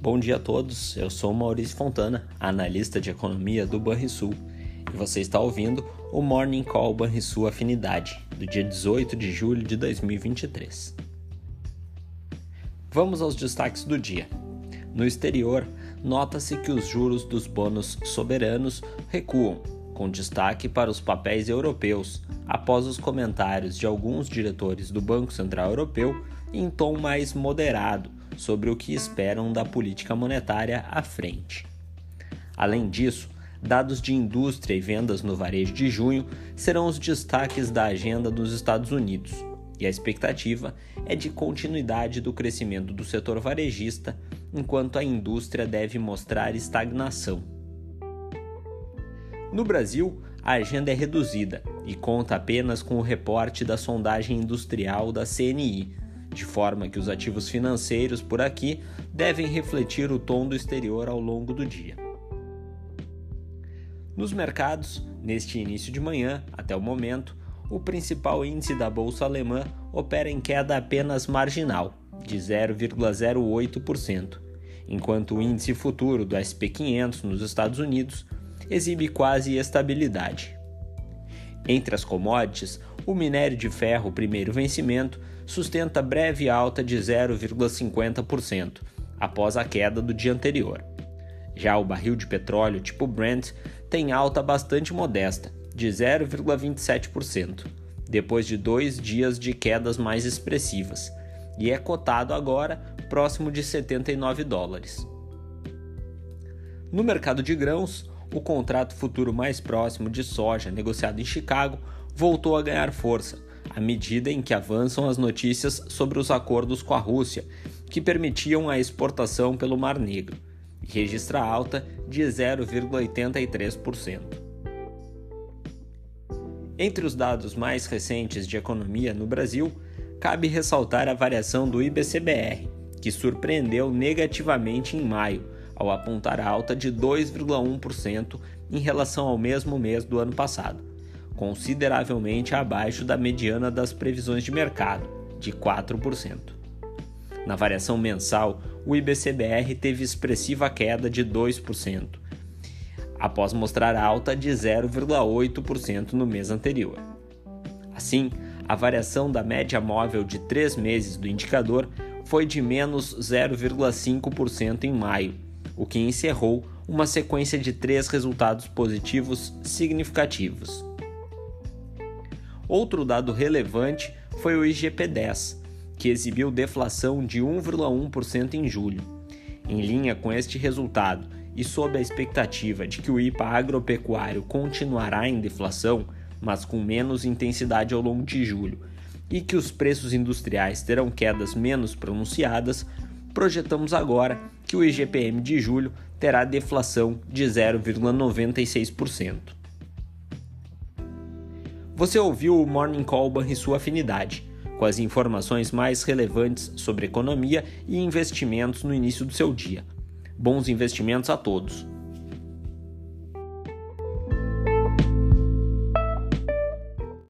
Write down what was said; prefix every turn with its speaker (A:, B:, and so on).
A: Bom dia a todos, eu sou Maurício Fontana, analista de economia do Banrisul, e você está ouvindo o Morning Call Banrisul Afinidade, do dia 18 de julho de 2023. Vamos aos destaques do dia. No exterior, nota-se que os juros dos bônus soberanos recuam, com destaque para os papéis europeus, após os comentários de alguns diretores do Banco Central Europeu em tom mais moderado sobre o que esperam da política monetária à frente. Além disso, dados de indústria e vendas no varejo de junho serão os destaques da agenda dos Estados Unidos, e a expectativa é de continuidade do crescimento do setor varejista, enquanto a indústria deve mostrar estagnação. No Brasil, a agenda é reduzida e conta apenas com o reporte da sondagem industrial da CNI, de forma que os ativos financeiros por aqui devem refletir o tom do exterior ao longo do dia. Nos mercados, neste início de manhã, até o momento, o principal índice da bolsa alemã opera em queda apenas marginal, de 0,08%, enquanto o índice futuro do SP500 nos Estados Unidos exibe quase estabilidade. Entre as commodities, o minério de ferro primeiro vencimento sustenta breve alta de 0,50% após a queda do dia anterior. Já o barril de petróleo tipo Brent tem alta bastante modesta, de 0,27%, depois de dois dias de quedas mais expressivas, e é cotado agora próximo de 79 dólares. No mercado de grãos, o contrato futuro mais próximo de soja negociado em Chicago voltou a ganhar força, à medida em que avançam as notícias sobre os acordos com a Rússia, que permitiam a exportação pelo Mar Negro, e registra alta de 0,83%. Entre os dados mais recentes de economia no Brasil, cabe ressaltar a variação do IBCBR, que surpreendeu negativamente em maio, ao apontar alta de 2,1% em relação ao mesmo mês do ano passado, consideravelmente abaixo da mediana das previsões de mercado, de 4%. Na variação mensal, o IBCBR teve expressiva queda de 2%, após mostrar alta de 0,8% no mês anterior. Assim, a variação da média móvel de três meses do indicador foi de menos 0,5% em maio, o que encerrou uma sequência de três resultados positivos significativos. Outro dado relevante foi o IGP-10, que exibiu deflação de 1,1% em julho. Em linha com este resultado e sob a expectativa de que o IPA agropecuário continuará em deflação, mas com menos intensidade ao longo de julho, e que os preços industriais terão quedas menos pronunciadas, projetamos agora que o IGPM de julho terá deflação de 0,96%. Você ouviu o Morning Call e sua afinidade, com as informações mais relevantes sobre economia e investimentos no início do seu dia. Bons investimentos a todos!